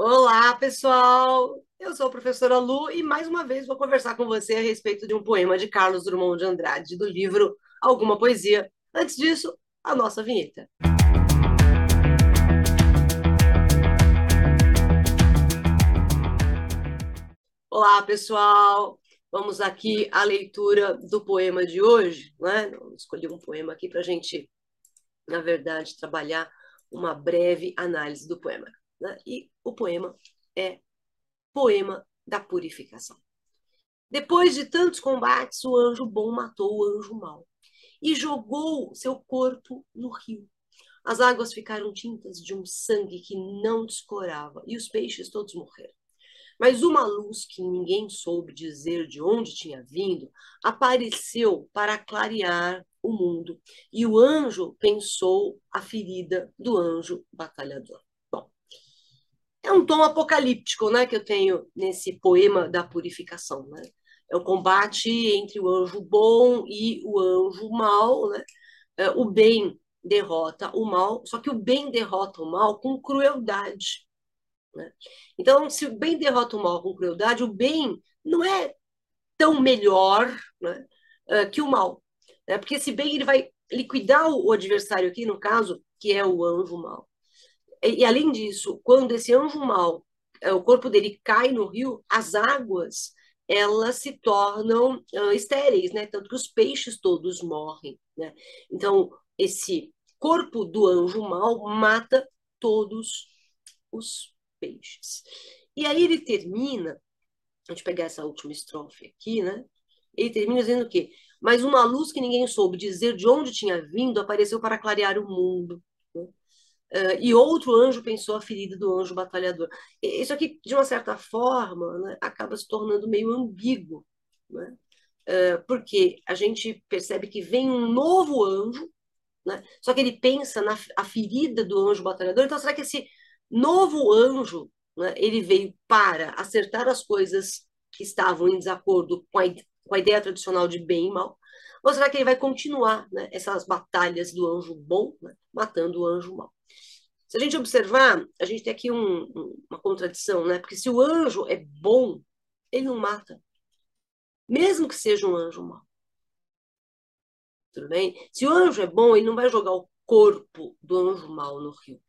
Olá, pessoal! Eu sou a professora Lu e mais uma vez vou conversar com você a respeito de um poema de Carlos Drummond de Andrade, do livro Alguma Poesia. Antes disso, a nossa vinheta. Olá, pessoal! Vamos aqui à leitura do poema de hoje, né? Escolhi um poema aqui para a gente, na verdade, trabalhar uma breve análise do poema. Né? E o poema é Poema da Purificação. Depois de tantos combates, o anjo bom matou o anjo mau e jogou seu corpo no rio. As águas ficaram tintas de um sangue que não descorava e os peixes todos morreram. Mas uma luz que ninguém soube dizer de onde tinha vindo apareceu para clarear o mundo, e o anjo pensou a ferida do anjo batalhador. É um tom apocalíptico, né, que eu tenho nesse poema da purificação, né? É o combate entre o anjo bom e o anjo mau, né? É, o bem derrota o mal, só que o bem derrota o mal com crueldade. Né? Então, se o bem derrota o mal com crueldade, o bem não é tão melhor né, uh, que o mal. Né? Porque esse bem ele vai liquidar o adversário aqui, no caso, que é o anjo mal. E, e além disso, quando esse anjo mal, uh, o corpo dele cai no rio, as águas elas se tornam uh, estéreis, né? Tanto que os peixes todos morrem, né? Então, esse corpo do anjo mal mata todos os peixes. E aí ele termina, a gente pegar essa última estrofe aqui, né? Ele termina dizendo o quê? Mas uma luz que ninguém soube dizer de onde tinha vindo apareceu para clarear o mundo. Né? Uh, e outro anjo pensou a ferida do anjo batalhador. Isso aqui, de uma certa forma, né, acaba se tornando meio ambíguo, né? uh, porque a gente percebe que vem um novo anjo, né? só que ele pensa na a ferida do anjo batalhador. Então, será que esse novo anjo, né, ele veio para acertar as coisas que estavam em desacordo com a, com a ideia tradicional de bem e mal? Ou será que ele vai continuar né, essas batalhas do anjo bom, né, matando o anjo mal? Se a gente observar, a gente tem aqui um, um, uma contradição, né? Porque se o anjo é bom, ele não mata. Mesmo que seja um anjo mau. Tudo bem? Se o anjo é bom, ele não vai jogar o corpo do anjo mau no rio.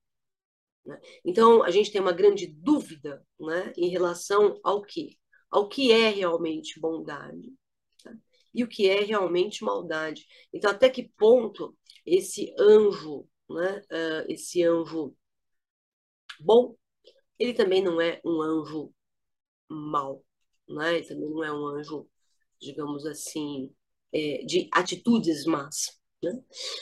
Né? Então, a gente tem uma grande dúvida né, em relação ao que? Ao que é realmente bondade? E o que é realmente maldade. Então, até que ponto esse anjo, né, uh, esse anjo bom, ele também não é um anjo mau, né? ele também não é um anjo, digamos assim, é, de atitudes más. Né?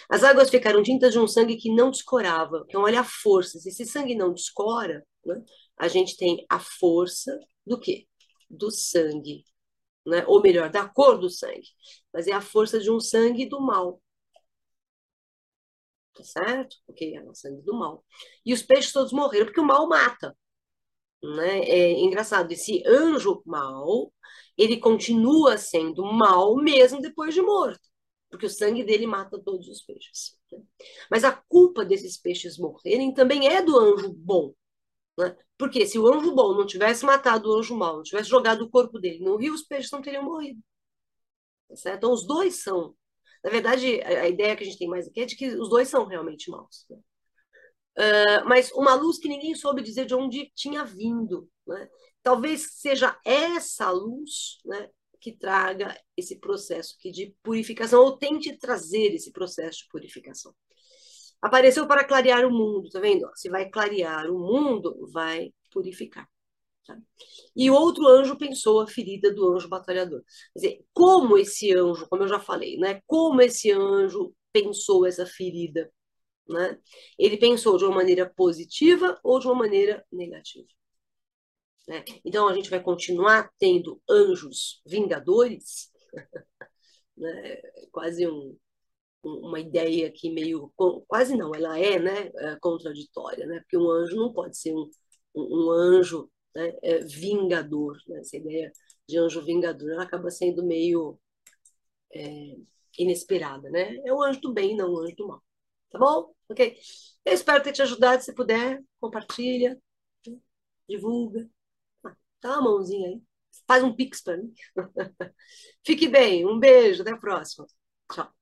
As águas ficaram tintas de um sangue que não descorava. Então, olha a força. Se esse sangue não descora, né, a gente tem a força do quê? Do sangue. Né? Ou melhor, da cor do sangue. Mas é a força de um sangue do mal. Tá certo? Porque é o sangue do mal. E os peixes todos morreram porque o mal mata. Né? É engraçado, esse anjo mal, ele continua sendo mal mesmo depois de morto porque o sangue dele mata todos os peixes. Né? Mas a culpa desses peixes morrerem também é do anjo bom. Né? Porque se o anjo bom não tivesse matado o anjo mau, não tivesse jogado o corpo dele no rio, os peixes não teriam morrido. Tá certo? Então, os dois são. Na verdade, a ideia que a gente tem mais aqui é de que os dois são realmente maus. Né? Uh, mas uma luz que ninguém soube dizer de onde tinha vindo. Né? Talvez seja essa luz né, que traga esse processo de purificação, ou tente trazer esse processo de purificação. Apareceu para clarear o mundo, tá vendo? Se vai clarear o mundo, vai purificar. Tá? E outro anjo pensou a ferida do anjo batalhador. Quer dizer, como esse anjo, como eu já falei, né? Como esse anjo pensou essa ferida, né? Ele pensou de uma maneira positiva ou de uma maneira negativa. Né? Então a gente vai continuar tendo anjos vingadores, né? quase um, uma ideia aqui meio quase não, ela é, né, é contraditória, né? Porque um anjo não pode ser um, um anjo né, é, vingador, né? Essa ideia de anjo vingador, ela acaba sendo meio é, inesperada, né? É o anjo do bem, não o anjo do mal. Tá bom? Ok? Eu espero ter te ajudado. Se puder, compartilha. divulga. Ah, dá uma mãozinha aí. Faz um pix para mim. Fique bem. Um beijo. Até a próxima. Tchau.